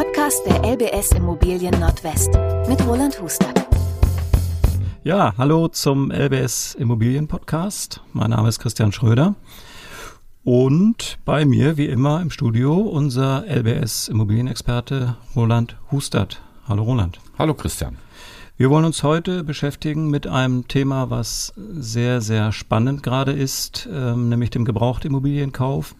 Podcast der LBS Immobilien Nordwest mit Roland Hustert. Ja, hallo zum LBS Immobilien Podcast. Mein Name ist Christian Schröder. Und bei mir, wie immer, im Studio unser LBS Immobilienexperte Roland Hustert. Hallo Roland. Hallo Christian. Wir wollen uns heute beschäftigen mit einem Thema, was sehr, sehr spannend gerade ist, ähm, nämlich dem Gebrauchtimmobilienkauf.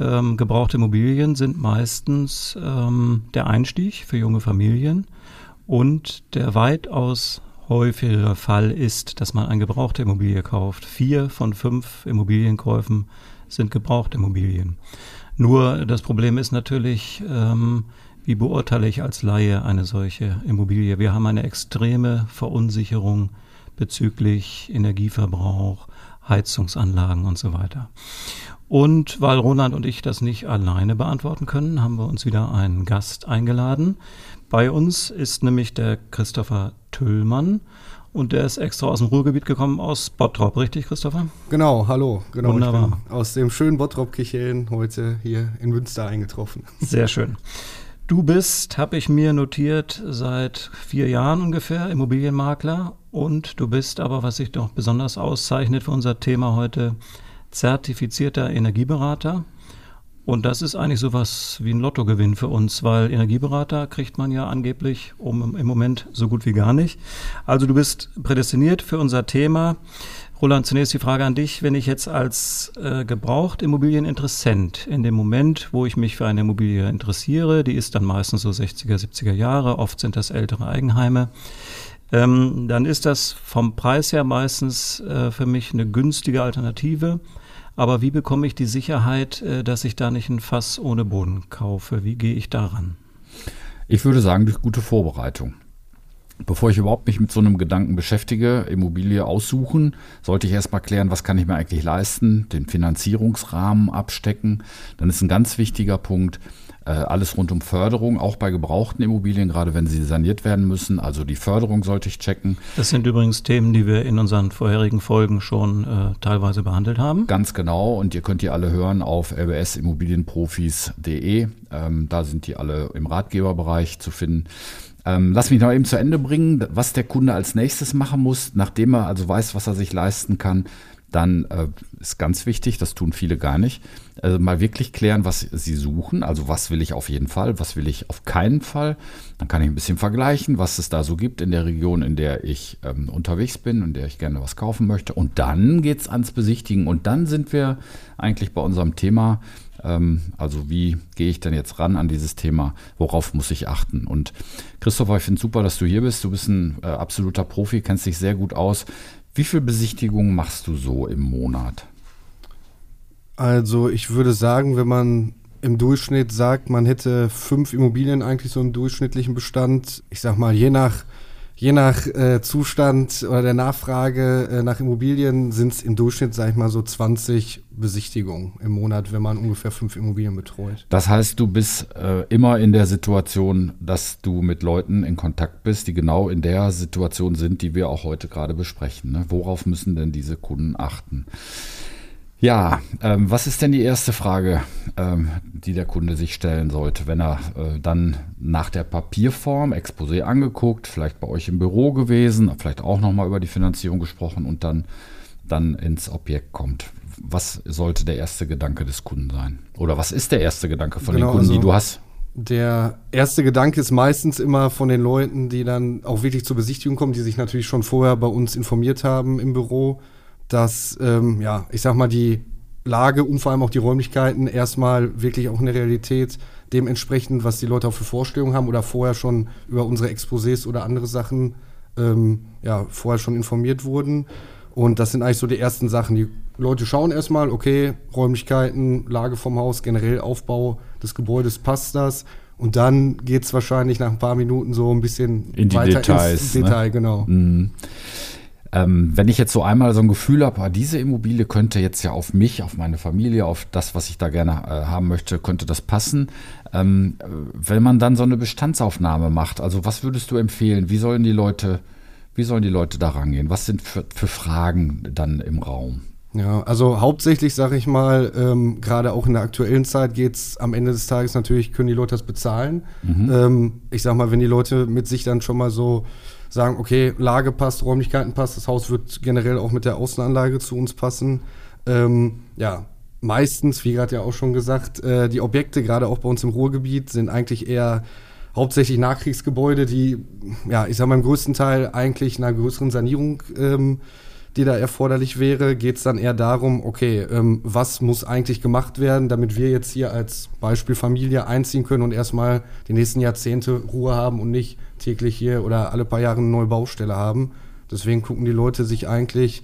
Ähm, gebrauchte Immobilien sind meistens ähm, der Einstieg für junge Familien und der weitaus häufigere Fall ist, dass man eine gebrauchte Immobilie kauft. Vier von fünf Immobilienkäufen sind gebrauchte Immobilien. Nur das Problem ist natürlich, ähm, wie beurteile ich als Laie eine solche Immobilie? Wir haben eine extreme Verunsicherung bezüglich Energieverbrauch, Heizungsanlagen und so weiter. Und weil Roland und ich das nicht alleine beantworten können, haben wir uns wieder einen Gast eingeladen. Bei uns ist nämlich der Christopher Tüllmann und der ist extra aus dem Ruhrgebiet gekommen, aus Bottrop, richtig, Christopher? Genau, hallo. Genau, Wunderbar. aus dem schönen Bottrop-Kicheln heute hier in Münster eingetroffen. Sehr schön. Du bist, habe ich mir notiert, seit vier Jahren ungefähr Immobilienmakler und du bist aber, was sich doch besonders auszeichnet für unser Thema heute, zertifizierter Energieberater. Und das ist eigentlich sowas wie ein Lottogewinn für uns, weil Energieberater kriegt man ja angeblich um, im Moment so gut wie gar nicht. Also du bist prädestiniert für unser Thema. Roland, zunächst die Frage an dich. Wenn ich jetzt als äh, Gebrauchtimmobilieninteressent in dem Moment, wo ich mich für eine Immobilie interessiere, die ist dann meistens so 60er, 70er Jahre, oft sind das ältere Eigenheime, ähm, dann ist das vom Preis her meistens äh, für mich eine günstige Alternative. Aber wie bekomme ich die Sicherheit, äh, dass ich da nicht ein Fass ohne Boden kaufe? Wie gehe ich daran? Ich würde sagen, durch gute Vorbereitung. Bevor ich überhaupt mich mit so einem Gedanken beschäftige, Immobilie aussuchen, sollte ich erstmal klären, was kann ich mir eigentlich leisten, den Finanzierungsrahmen abstecken. Dann ist ein ganz wichtiger Punkt, äh, alles rund um Förderung, auch bei gebrauchten Immobilien, gerade wenn sie saniert werden müssen. Also die Förderung sollte ich checken. Das sind übrigens Themen, die wir in unseren vorherigen Folgen schon äh, teilweise behandelt haben. Ganz genau. Und ihr könnt die alle hören auf lbsimmobilienprofis.de. Ähm, da sind die alle im Ratgeberbereich zu finden. Ähm, lass mich noch eben zu Ende bringen, was der Kunde als nächstes machen muss, nachdem er also weiß, was er sich leisten kann. Dann äh, ist ganz wichtig, das tun viele gar nicht, also mal wirklich klären, was sie suchen. Also was will ich auf jeden Fall, was will ich auf keinen Fall. Dann kann ich ein bisschen vergleichen, was es da so gibt in der Region, in der ich ähm, unterwegs bin, in der ich gerne was kaufen möchte. Und dann geht's ans Besichtigen. Und dann sind wir eigentlich bei unserem Thema, also wie gehe ich denn jetzt ran an dieses Thema? Worauf muss ich achten? Und Christopher, ich finde super, dass du hier bist. Du bist ein äh, absoluter Profi, kennst dich sehr gut aus. Wie viele Besichtigungen machst du so im Monat? Also ich würde sagen, wenn man im Durchschnitt sagt, man hätte fünf Immobilien eigentlich so im durchschnittlichen Bestand, ich sag mal, je nach Je nach äh, Zustand oder der Nachfrage äh, nach Immobilien sind es im Durchschnitt, sage ich mal, so 20 Besichtigungen im Monat, wenn man ungefähr fünf Immobilien betreut. Das heißt, du bist äh, immer in der Situation, dass du mit Leuten in Kontakt bist, die genau in der Situation sind, die wir auch heute gerade besprechen. Ne? Worauf müssen denn diese Kunden achten? Ja, ähm, was ist denn die erste Frage, ähm, die der Kunde sich stellen sollte, wenn er äh, dann nach der Papierform, Exposé angeguckt, vielleicht bei euch im Büro gewesen, vielleicht auch nochmal über die Finanzierung gesprochen und dann, dann ins Objekt kommt? Was sollte der erste Gedanke des Kunden sein? Oder was ist der erste Gedanke von genau, den Kunden, also die du hast? Der erste Gedanke ist meistens immer von den Leuten, die dann auch wirklich zur Besichtigung kommen, die sich natürlich schon vorher bei uns informiert haben im Büro dass, ähm, ja, ich sag mal, die Lage und vor allem auch die Räumlichkeiten erstmal wirklich auch in der Realität dementsprechend, was die Leute auch für Vorstellungen haben oder vorher schon über unsere Exposés oder andere Sachen ähm, ja, vorher schon informiert wurden. Und das sind eigentlich so die ersten Sachen. Die Leute schauen erstmal, okay, Räumlichkeiten, Lage vom Haus, generell Aufbau des Gebäudes, passt das? Und dann geht es wahrscheinlich nach ein paar Minuten so ein bisschen in die weiter Details, ins Detail, ne? genau. Mhm. Ähm, wenn ich jetzt so einmal so ein Gefühl habe, ah, diese Immobilie könnte jetzt ja auf mich, auf meine Familie, auf das, was ich da gerne äh, haben möchte, könnte das passen. Ähm, wenn man dann so eine Bestandsaufnahme macht, also was würdest du empfehlen? Wie sollen die Leute, wie sollen die Leute da rangehen? Was sind für, für Fragen dann im Raum? Ja, also hauptsächlich sage ich mal, ähm, gerade auch in der aktuellen Zeit geht es am Ende des Tages natürlich, können die Leute das bezahlen. Mhm. Ähm, ich sag mal, wenn die Leute mit sich dann schon mal so sagen, okay, Lage passt, Räumlichkeiten passt, das Haus wird generell auch mit der Außenanlage zu uns passen. Ähm, ja, meistens, wie gerade ja auch schon gesagt, äh, die Objekte, gerade auch bei uns im Ruhrgebiet, sind eigentlich eher hauptsächlich Nachkriegsgebäude, die, ja, ich sag mal, im größten Teil eigentlich einer größeren Sanierung ähm, die da erforderlich wäre, geht es dann eher darum, okay, ähm, was muss eigentlich gemacht werden, damit wir jetzt hier als Beispiel Familie einziehen können und erstmal die nächsten Jahrzehnte Ruhe haben und nicht täglich hier oder alle paar Jahre eine neue Baustelle haben. Deswegen gucken die Leute sich eigentlich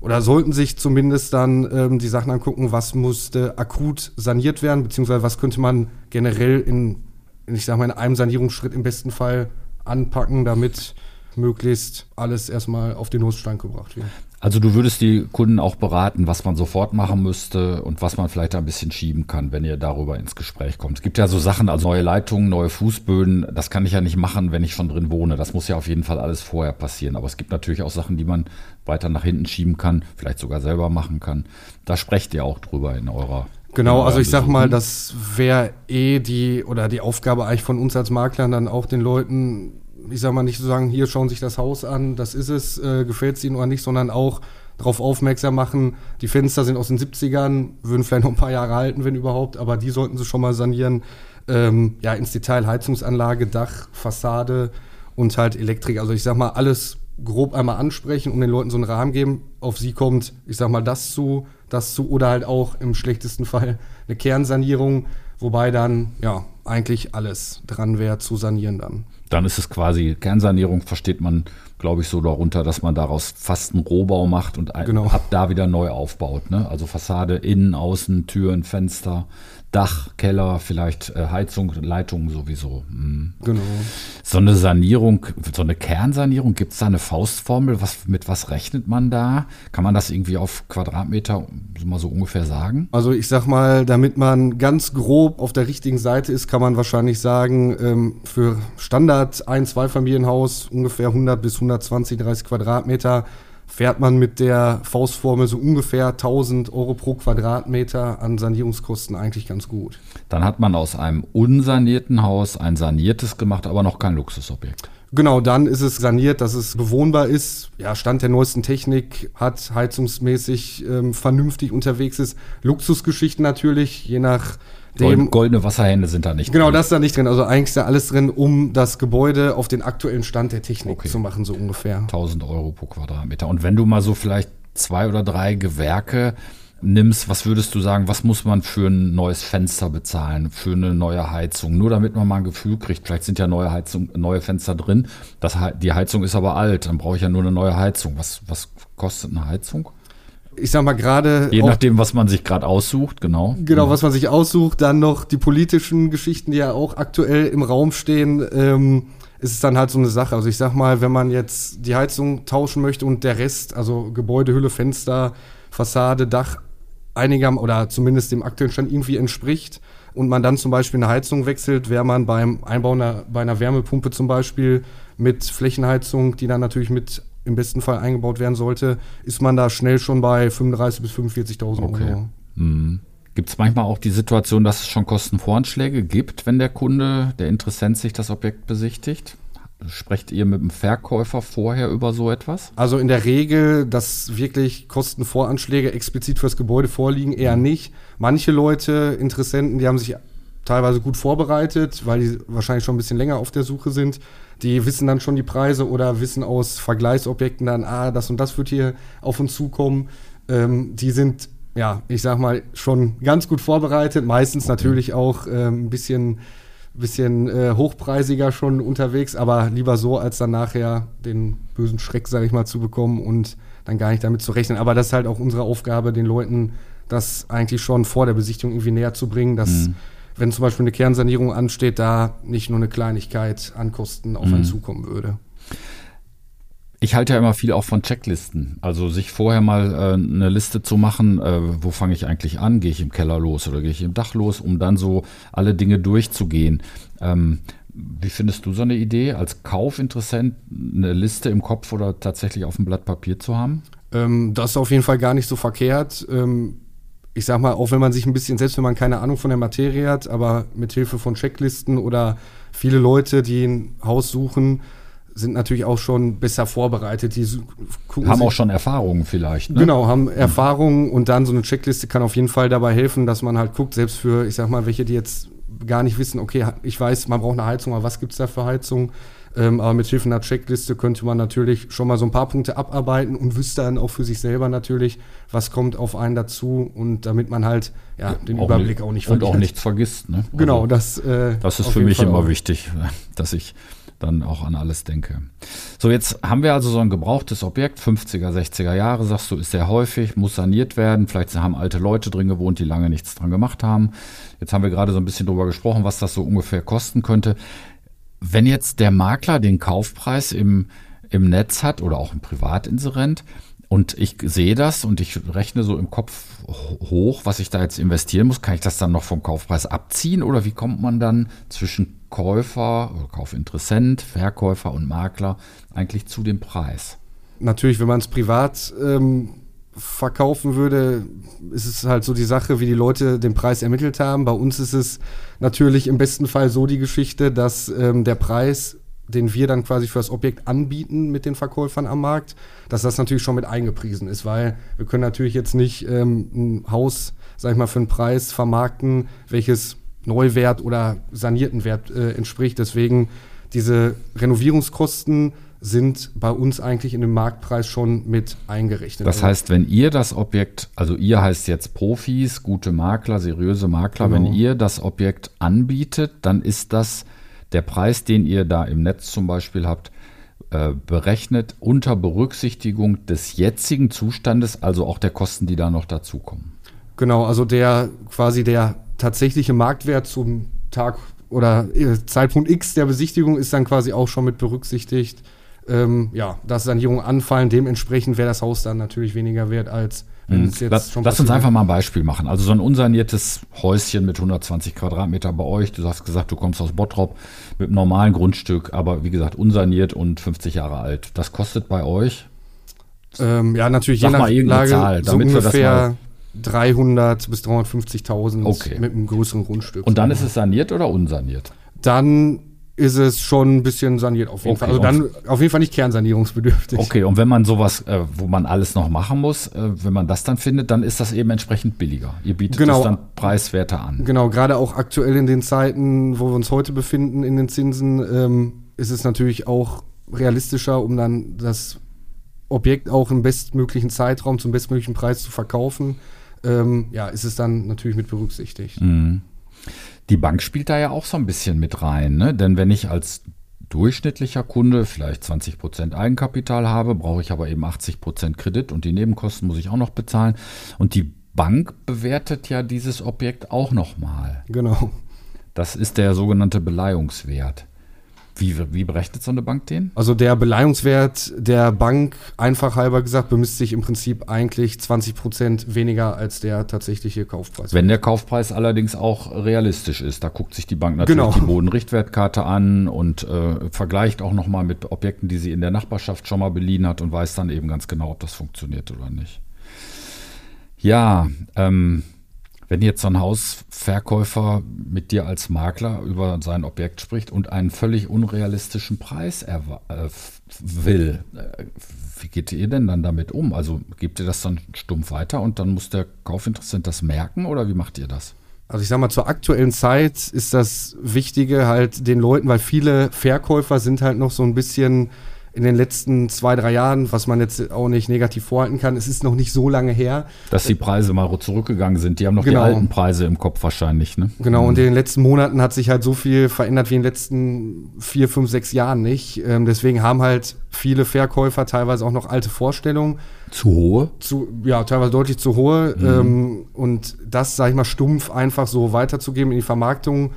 oder sollten sich zumindest dann ähm, die Sachen angucken, was musste akut saniert werden, beziehungsweise was könnte man generell in, ich sag mal, in einem Sanierungsschritt im besten Fall anpacken, damit möglichst alles erstmal auf den Nussstand gebracht wird. Also du würdest die Kunden auch beraten, was man sofort machen müsste und was man vielleicht ein bisschen schieben kann, wenn ihr darüber ins Gespräch kommt. Es gibt ja so Sachen, also neue Leitungen, neue Fußböden, das kann ich ja nicht machen, wenn ich schon drin wohne. Das muss ja auf jeden Fall alles vorher passieren. Aber es gibt natürlich auch Sachen, die man weiter nach hinten schieben kann, vielleicht sogar selber machen kann. Da sprecht ihr auch drüber in eurer Genau, also ich sag mal, das wäre eh die oder die Aufgabe eigentlich von uns als Maklern dann auch den Leuten ich sag mal, nicht so sagen, hier schauen sich das Haus an, das ist es, äh, gefällt es ihnen oder nicht, sondern auch darauf aufmerksam machen, die Fenster sind aus den 70ern, würden vielleicht noch ein paar Jahre halten, wenn überhaupt, aber die sollten sie schon mal sanieren. Ähm, ja, ins Detail Heizungsanlage, Dach, Fassade und halt Elektrik. Also ich sag mal, alles grob einmal ansprechen und den Leuten so einen Rahmen geben. Auf sie kommt, ich sag mal, das zu, das zu oder halt auch im schlechtesten Fall eine Kernsanierung, wobei dann ja eigentlich alles dran wäre zu sanieren dann dann ist es quasi Kernsanierung, versteht man, glaube ich, so darunter, dass man daraus fast einen Rohbau macht und genau. ab da wieder neu aufbaut. Ne? Also Fassade, Innen, Außen, Türen, Fenster, Dach, Keller, vielleicht äh, Heizung, Leitungen sowieso. Mhm. Genau. So eine Sanierung, so eine Kernsanierung, gibt es da eine Faustformel? Was, mit was rechnet man da? Kann man das irgendwie auf Quadratmeter mal so ungefähr sagen? Also ich sag mal, damit man ganz grob auf der richtigen Seite ist, kann man wahrscheinlich sagen, ähm, für Standard ein, zwei Familienhaus ungefähr 100 bis 120, 30 Quadratmeter fährt man mit der Faustformel so ungefähr 1000 Euro pro Quadratmeter an Sanierungskosten eigentlich ganz gut. Dann hat man aus einem unsanierten Haus ein saniertes gemacht, aber noch kein Luxusobjekt. Genau, dann ist es saniert, dass es bewohnbar ist. Ja, Stand der neuesten Technik hat, heizungsmäßig ähm, vernünftig unterwegs ist. Luxusgeschichten natürlich, je nach dem, goldene Wasserhände sind da nicht genau, drin. Genau, das ist da nicht drin. Also eigentlich ist da alles drin, um das Gebäude auf den aktuellen Stand der Technik okay. zu machen, so ungefähr. 1000 Euro pro Quadratmeter. Und wenn du mal so vielleicht zwei oder drei Gewerke nimmst, was würdest du sagen, was muss man für ein neues Fenster bezahlen, für eine neue Heizung? Nur damit man mal ein Gefühl kriegt, vielleicht sind ja neue Heizung, neue Fenster drin. Das, die Heizung ist aber alt, dann brauche ich ja nur eine neue Heizung. Was, was kostet eine Heizung? Ich sag mal gerade. Je nachdem, was man sich gerade aussucht, genau. Genau, was man sich aussucht. Dann noch die politischen Geschichten, die ja auch aktuell im Raum stehen. Ähm, ist es dann halt so eine Sache. Also ich sag mal, wenn man jetzt die Heizung tauschen möchte und der Rest, also Gebäude, Hülle, Fenster, Fassade, Dach, einiger oder zumindest dem aktuellen Stand irgendwie entspricht und man dann zum Beispiel eine Heizung wechselt, wäre man beim Einbau einer, bei einer Wärmepumpe zum Beispiel mit Flächenheizung, die dann natürlich mit im besten Fall eingebaut werden sollte, ist man da schnell schon bei 35.000 bis 45.000 okay. Euro. Mhm. Gibt es manchmal auch die Situation, dass es schon Kostenvoranschläge gibt, wenn der Kunde, der Interessent sich das Objekt besichtigt? Sprecht ihr mit dem Verkäufer vorher über so etwas? Also in der Regel, dass wirklich Kostenvoranschläge explizit fürs Gebäude vorliegen, eher mhm. nicht. Manche Leute, Interessenten, die haben sich teilweise gut vorbereitet, weil die wahrscheinlich schon ein bisschen länger auf der Suche sind. Die wissen dann schon die Preise oder wissen aus Vergleichsobjekten dann, ah, das und das wird hier auf uns zukommen. Ähm, die sind, ja, ich sag mal, schon ganz gut vorbereitet, meistens okay. natürlich auch ähm, ein bisschen, bisschen äh, hochpreisiger schon unterwegs, aber lieber so, als dann nachher den bösen Schreck, sag ich mal, zu bekommen und dann gar nicht damit zu rechnen. Aber das ist halt auch unsere Aufgabe, den Leuten das eigentlich schon vor der Besichtigung irgendwie näher zu bringen, dass mhm wenn zum Beispiel eine Kernsanierung ansteht, da nicht nur eine Kleinigkeit an Kosten auf einen mhm. zukommen würde. Ich halte ja immer viel auch von Checklisten. Also sich vorher mal äh, eine Liste zu machen, äh, wo fange ich eigentlich an? Gehe ich im Keller los oder gehe ich im Dach los, um dann so alle Dinge durchzugehen. Ähm, wie findest du so eine Idee, als Kaufinteressent eine Liste im Kopf oder tatsächlich auf dem Blatt Papier zu haben? Ähm, das ist auf jeden Fall gar nicht so verkehrt. Ähm, ich sag mal, auch wenn man sich ein bisschen, selbst wenn man keine Ahnung von der Materie hat, aber mit Hilfe von Checklisten oder viele Leute, die ein Haus suchen, sind natürlich auch schon besser vorbereitet. Die haben auch schon Erfahrungen vielleicht. Ne? Genau, haben Erfahrungen und dann so eine Checkliste kann auf jeden Fall dabei helfen, dass man halt guckt, selbst für, ich sag mal, welche, die jetzt gar nicht wissen, okay, ich weiß, man braucht eine Heizung, aber was gibt es da für Heizung? Ähm, aber mit Hilfe einer Checkliste könnte man natürlich schon mal so ein paar Punkte abarbeiten und wüsste dann auch für sich selber natürlich, was kommt auf einen dazu und damit man halt ja, den auch Überblick nicht, auch nicht verliert. Und auch nichts vergisst. Ne? Genau, also, das, äh, das ist für mich Fall immer auch. wichtig, dass ich dann auch an alles denke. So, jetzt haben wir also so ein gebrauchtes Objekt, 50er, 60er Jahre, sagst du, ist sehr häufig, muss saniert werden. Vielleicht haben alte Leute drin gewohnt, die lange nichts dran gemacht haben. Jetzt haben wir gerade so ein bisschen drüber gesprochen, was das so ungefähr kosten könnte. Wenn jetzt der Makler den Kaufpreis im, im Netz hat oder auch ein Privatinserent und ich sehe das und ich rechne so im Kopf hoch, was ich da jetzt investieren muss, kann ich das dann noch vom Kaufpreis abziehen oder wie kommt man dann zwischen Käufer oder Kaufinteressent, Verkäufer und Makler eigentlich zu dem Preis? Natürlich, wenn man es privat ähm, verkaufen würde, ist es halt so die Sache, wie die Leute den Preis ermittelt haben. Bei uns ist es natürlich im besten Fall so die Geschichte, dass ähm, der Preis, den wir dann quasi für das Objekt anbieten mit den Verkäufern am Markt, dass das natürlich schon mit eingepriesen ist, weil wir können natürlich jetzt nicht ähm, ein Haus, sag ich mal, für einen Preis vermarkten, welches Neuwert oder sanierten Wert äh, entspricht. Deswegen diese Renovierungskosten sind bei uns eigentlich in dem Marktpreis schon mit eingerechnet. Das heißt, wenn ihr das Objekt, also ihr heißt jetzt Profis, gute Makler, seriöse Makler, genau. wenn ihr das Objekt anbietet, dann ist das der Preis, den ihr da im Netz zum Beispiel habt, äh, berechnet unter Berücksichtigung des jetzigen Zustandes, also auch der Kosten, die da noch dazukommen. Genau, also der quasi der tatsächliche Marktwert zum Tag oder äh, Zeitpunkt X der Besichtigung ist dann quasi auch schon mit berücksichtigt ähm, ja, dass Sanierungen anfallen. Dementsprechend wäre das Haus dann natürlich weniger wert als wenn es jetzt lass, Lass uns einfach mal ein Beispiel machen. Also so ein unsaniertes Häuschen mit 120 Quadratmeter bei euch. Du hast gesagt, du kommst aus Bottrop mit einem normalen Grundstück, aber wie gesagt unsaniert und 50 Jahre alt. Das kostet bei euch? Ähm, ja, natürlich Sag je nach Lage Zahl, so ungefähr 300 bis 350.000 okay. mit einem größeren Grundstück. Und dann ist es saniert oder unsaniert? Dann ist es schon ein bisschen saniert auf jeden okay, Fall. Also dann auf jeden Fall nicht kernsanierungsbedürftig. Okay, und wenn man sowas, äh, wo man alles noch machen muss, äh, wenn man das dann findet, dann ist das eben entsprechend billiger. Ihr bietet genau, das dann preiswerter an. Genau, gerade auch aktuell in den Zeiten, wo wir uns heute befinden, in den Zinsen, ähm, ist es natürlich auch realistischer, um dann das Objekt auch im bestmöglichen Zeitraum zum bestmöglichen Preis zu verkaufen. Ähm, ja, ist es dann natürlich mit berücksichtigt. Mhm. Die Bank spielt da ja auch so ein bisschen mit rein, ne? denn wenn ich als durchschnittlicher Kunde vielleicht 20 Prozent Eigenkapital habe, brauche ich aber eben 80 Prozent Kredit und die Nebenkosten muss ich auch noch bezahlen. Und die Bank bewertet ja dieses Objekt auch nochmal. Genau. Das ist der sogenannte Beleihungswert. Wie, wie berechnet so eine Bank den? Also der Beleihungswert der Bank, einfach halber gesagt, bemisst sich im Prinzip eigentlich 20 Prozent weniger als der tatsächliche Kaufpreis. Wenn der Kaufpreis allerdings auch realistisch ist, da guckt sich die Bank natürlich genau. die Bodenrichtwertkarte an und äh, vergleicht auch nochmal mit Objekten, die sie in der Nachbarschaft schon mal beliehen hat und weiß dann eben ganz genau, ob das funktioniert oder nicht. Ja, ähm, wenn jetzt so ein Hausverkäufer mit dir als Makler über sein Objekt spricht und einen völlig unrealistischen Preis äh, will, äh, wie geht ihr denn dann damit um? Also gebt ihr das dann stumpf weiter und dann muss der Kaufinteressent das merken oder wie macht ihr das? Also ich sag mal, zur aktuellen Zeit ist das Wichtige halt den Leuten, weil viele Verkäufer sind halt noch so ein bisschen in den letzten zwei, drei Jahren, was man jetzt auch nicht negativ vorhalten kann, es ist noch nicht so lange her. Dass die Preise mal zurückgegangen sind. Die haben noch genau. die alten Preise im Kopf wahrscheinlich. Ne? Genau, und mhm. in den letzten Monaten hat sich halt so viel verändert wie in den letzten vier, fünf, sechs Jahren nicht. Ähm, deswegen haben halt viele Verkäufer teilweise auch noch alte Vorstellungen. Zu hohe? Zu, ja, teilweise deutlich zu hohe. Mhm. Ähm, und das, sag ich mal, stumpf einfach so weiterzugeben, in die Vermarktung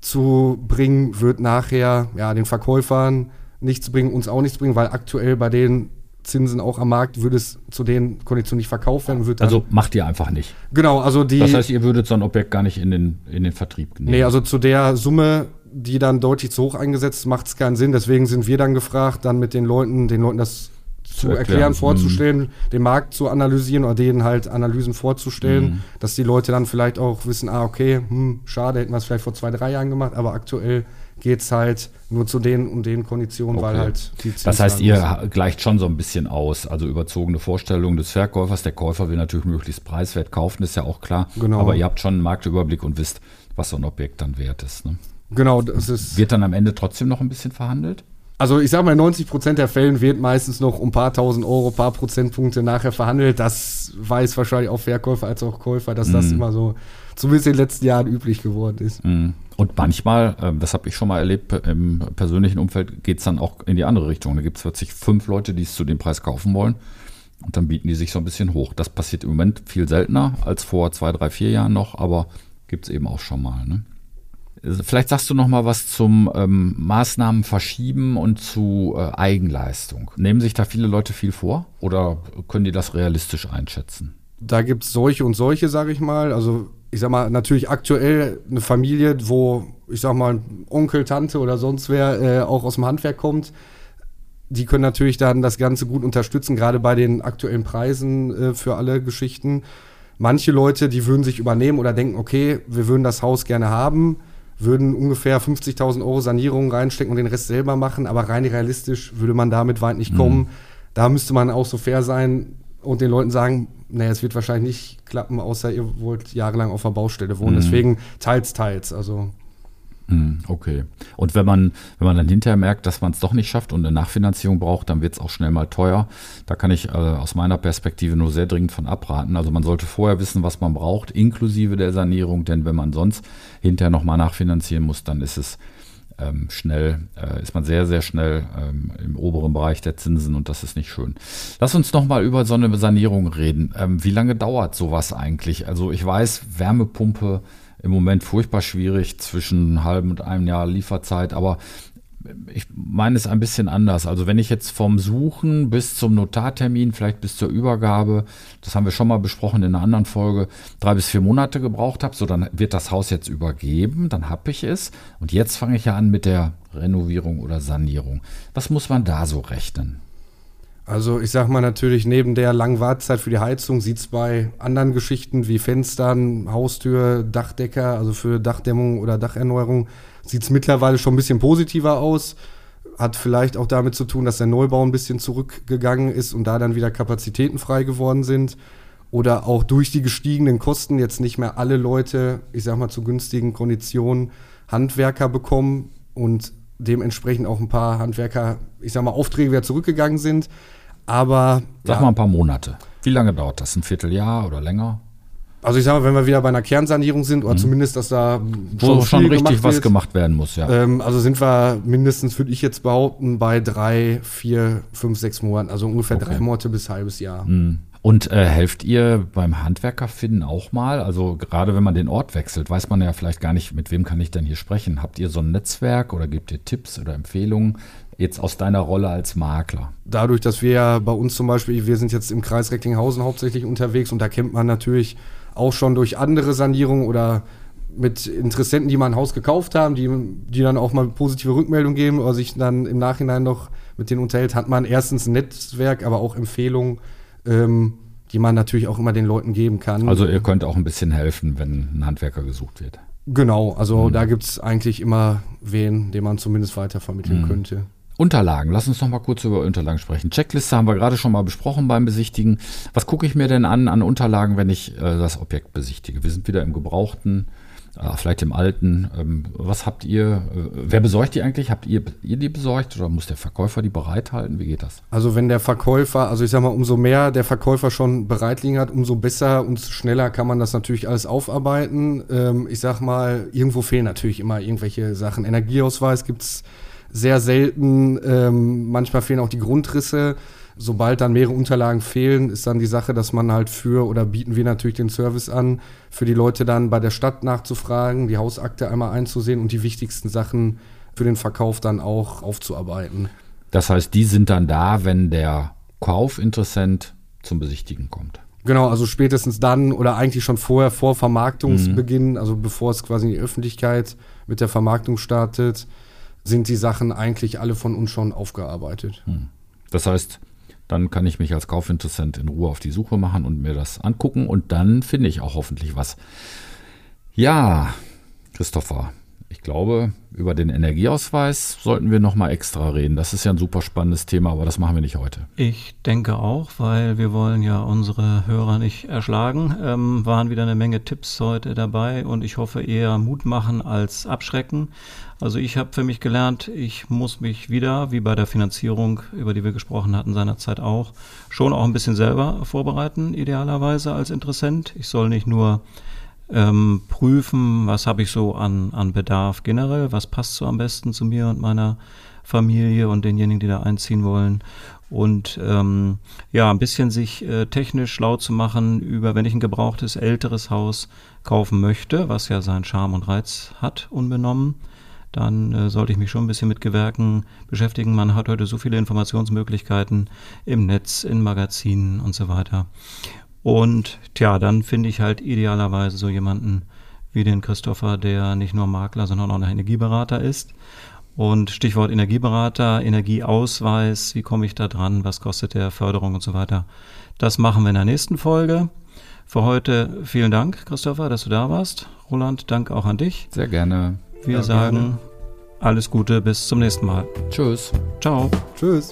zu bringen, wird nachher ja den Verkäufern nichts bringen, uns auch nichts bringen, weil aktuell bei den Zinsen auch am Markt würde es zu den Konditionen nicht verkauft werden. Wird also macht ihr einfach nicht. Genau, also die. Das heißt, ihr würdet so ein Objekt gar nicht in den, in den Vertrieb nehmen. Nee, also zu der Summe, die dann deutlich zu hoch eingesetzt, macht es keinen Sinn. Deswegen sind wir dann gefragt, dann mit den Leuten, den Leuten das zu erklären, erklären vorzustellen, mhm. den Markt zu analysieren oder denen halt Analysen vorzustellen, mhm. dass die Leute dann vielleicht auch wissen, ah, okay, hm, schade, hätten wir es vielleicht vor zwei, drei Jahren gemacht, aber aktuell geht es halt nur zu den und den Konditionen, okay. weil halt die Zinsen Das heißt, ihr müssen. gleicht schon so ein bisschen aus, also überzogene Vorstellungen des Verkäufers. Der Käufer will natürlich möglichst preiswert kaufen, ist ja auch klar. Genau. Aber ihr habt schon einen Marktüberblick und wisst, was so ein Objekt dann wert ist. Ne? Genau, das ist. Wird dann am Ende trotzdem noch ein bisschen verhandelt? Also ich sage mal, in 90 Prozent der Fällen wird meistens noch um ein paar tausend Euro, ein paar Prozentpunkte nachher verhandelt. Das weiß wahrscheinlich auch Verkäufer als auch Käufer, dass mm. das mhm. immer so zumindest in den letzten Jahren üblich geworden ist. Mm. Und manchmal, äh, das habe ich schon mal erlebt, im persönlichen Umfeld geht es dann auch in die andere Richtung. Da gibt es plötzlich fünf Leute, die es zu dem Preis kaufen wollen. Und dann bieten die sich so ein bisschen hoch. Das passiert im Moment viel seltener als vor zwei, drei, vier Jahren noch, aber gibt es eben auch schon mal. Ne? Vielleicht sagst du noch mal was zum ähm, Maßnahmen verschieben und zu äh, Eigenleistung. Nehmen sich da viele Leute viel vor oder können die das realistisch einschätzen? Da gibt es solche und solche, sage ich mal. Also ich sag mal, natürlich aktuell eine Familie, wo, ich sag mal, Onkel, Tante oder sonst wer äh, auch aus dem Handwerk kommt, die können natürlich dann das Ganze gut unterstützen, gerade bei den aktuellen Preisen äh, für alle Geschichten. Manche Leute, die würden sich übernehmen oder denken, okay, wir würden das Haus gerne haben würden ungefähr 50.000 Euro Sanierung reinstecken und den Rest selber machen, aber rein realistisch würde man damit weit nicht kommen. Mhm. Da müsste man auch so fair sein und den Leuten sagen, naja, es wird wahrscheinlich nicht klappen, außer ihr wollt jahrelang auf der Baustelle wohnen. Mhm. Deswegen teils, teils. Also hm, okay. Und wenn man, wenn man dann hinterher merkt, dass man es doch nicht schafft und eine Nachfinanzierung braucht, dann wird es auch schnell mal teuer. Da kann ich äh, aus meiner Perspektive nur sehr dringend von abraten. Also man sollte vorher wissen, was man braucht, inklusive der Sanierung, denn wenn man sonst hinterher nochmal nachfinanzieren muss, dann ist es ähm, schnell, äh, ist man sehr, sehr schnell ähm, im oberen Bereich der Zinsen und das ist nicht schön. Lass uns nochmal über so eine Sanierung reden. Ähm, wie lange dauert sowas eigentlich? Also ich weiß, Wärmepumpe im Moment furchtbar schwierig zwischen einem halben und einem Jahr Lieferzeit, aber ich meine es ein bisschen anders. Also wenn ich jetzt vom Suchen bis zum Notartermin, vielleicht bis zur Übergabe, das haben wir schon mal besprochen in einer anderen Folge, drei bis vier Monate gebraucht habe, so dann wird das Haus jetzt übergeben, dann habe ich es und jetzt fange ich ja an mit der Renovierung oder Sanierung. Was muss man da so rechnen? Also ich sag mal natürlich, neben der langen Wartezeit für die Heizung sieht es bei anderen Geschichten wie Fenstern, Haustür, Dachdecker, also für Dachdämmung oder Dacherneuerung, sieht es mittlerweile schon ein bisschen positiver aus. Hat vielleicht auch damit zu tun, dass der Neubau ein bisschen zurückgegangen ist und da dann wieder Kapazitäten frei geworden sind. Oder auch durch die gestiegenen Kosten jetzt nicht mehr alle Leute, ich sag mal, zu günstigen Konditionen Handwerker bekommen und dementsprechend auch ein paar Handwerker, ich sag mal, Aufträge wieder zurückgegangen sind. Aber. Sag ja, mal ein paar Monate. Wie lange dauert das? Ein Vierteljahr oder länger? Also ich sag mal, wenn wir wieder bei einer Kernsanierung sind, oder mhm. zumindest, dass da schon, Wo schon richtig gemacht was gemacht werden muss, ja. Ähm, also sind wir mindestens, würde ich jetzt behaupten, bei drei, vier, fünf, sechs Monaten. Also ungefähr okay. drei Monate bis halbes Jahr. Mhm. Und äh, helft ihr beim Handwerker finden auch mal? Also gerade wenn man den Ort wechselt, weiß man ja vielleicht gar nicht, mit wem kann ich denn hier sprechen. Habt ihr so ein Netzwerk oder gebt ihr Tipps oder Empfehlungen jetzt aus deiner Rolle als Makler? Dadurch, dass wir ja bei uns zum Beispiel, wir sind jetzt im Kreis Recklinghausen hauptsächlich unterwegs und da kennt man natürlich auch schon durch andere Sanierungen oder mit Interessenten, die mal ein Haus gekauft haben, die, die dann auch mal positive Rückmeldungen geben oder sich dann im Nachhinein noch mit denen unterhält, hat man erstens ein Netzwerk, aber auch Empfehlungen ähm, die man natürlich auch immer den Leuten geben kann. Also ihr könnt auch ein bisschen helfen, wenn ein Handwerker gesucht wird. Genau, also mhm. da gibt es eigentlich immer wen, den man zumindest weitervermitteln mhm. könnte. Unterlagen, lass uns noch mal kurz über Unterlagen sprechen. Checkliste haben wir gerade schon mal besprochen beim Besichtigen. Was gucke ich mir denn an an Unterlagen, wenn ich äh, das Objekt besichtige? Wir sind wieder im Gebrauchten äh, vielleicht im alten. Ähm, was habt ihr, äh, wer besorgt die eigentlich? Habt ihr, ihr die besorgt oder muss der Verkäufer die bereithalten? Wie geht das? Also wenn der Verkäufer, also ich sag mal, umso mehr der Verkäufer schon bereit liegen hat, umso besser und schneller kann man das natürlich alles aufarbeiten. Ähm, ich sag mal, irgendwo fehlen natürlich immer irgendwelche Sachen. Energieausweis gibt's sehr selten, ähm, manchmal fehlen auch die Grundrisse sobald dann mehrere Unterlagen fehlen, ist dann die Sache, dass man halt für oder bieten wir natürlich den Service an, für die Leute dann bei der Stadt nachzufragen, die Hausakte einmal einzusehen und die wichtigsten Sachen für den Verkauf dann auch aufzuarbeiten. Das heißt, die sind dann da, wenn der Kaufinteressent zum Besichtigen kommt. Genau, also spätestens dann oder eigentlich schon vorher, vor Vermarktungsbeginn, mhm. also bevor es quasi in die Öffentlichkeit mit der Vermarktung startet, sind die Sachen eigentlich alle von uns schon aufgearbeitet. Mhm. Das heißt, Dann kann ich mich als Kaufinteressent in Ruhe auf die Suche machen und mir das angucken und dann finde ich auch hoffentlich was. Ja, Christopher, ich glaube, über den Energieausweis sollten wir noch mal extra reden. Das ist ja ein super spannendes Thema, aber das machen wir nicht heute. Ich denke auch, weil wir wollen ja unsere Hörer nicht erschlagen. Ähm, waren wieder eine Menge Tipps heute dabei und ich hoffe eher Mut machen als abschrecken. Also ich habe für mich gelernt, ich muss mich wieder, wie bei der Finanzierung, über die wir gesprochen hatten seinerzeit auch, schon auch ein bisschen selber vorbereiten, idealerweise als Interessent. Ich soll nicht nur ähm, prüfen, was habe ich so an, an Bedarf generell, was passt so am besten zu mir und meiner Familie und denjenigen, die da einziehen wollen. Und ähm, ja, ein bisschen sich äh, technisch schlau zu machen über, wenn ich ein gebrauchtes älteres Haus kaufen möchte, was ja seinen Charme und Reiz hat, unbenommen, dann äh, sollte ich mich schon ein bisschen mit Gewerken beschäftigen. Man hat heute so viele Informationsmöglichkeiten im Netz, in Magazinen und so weiter. Und tja, dann finde ich halt idealerweise so jemanden wie den Christopher, der nicht nur Makler, sondern auch ein Energieberater ist. Und Stichwort Energieberater, Energieausweis, wie komme ich da dran, was kostet der Förderung und so weiter. Das machen wir in der nächsten Folge. Für heute vielen Dank, Christopher, dass du da warst. Roland, Dank auch an dich. Sehr gerne. Wir ja, sagen gerne. alles Gute, bis zum nächsten Mal. Tschüss. Ciao. Tschüss.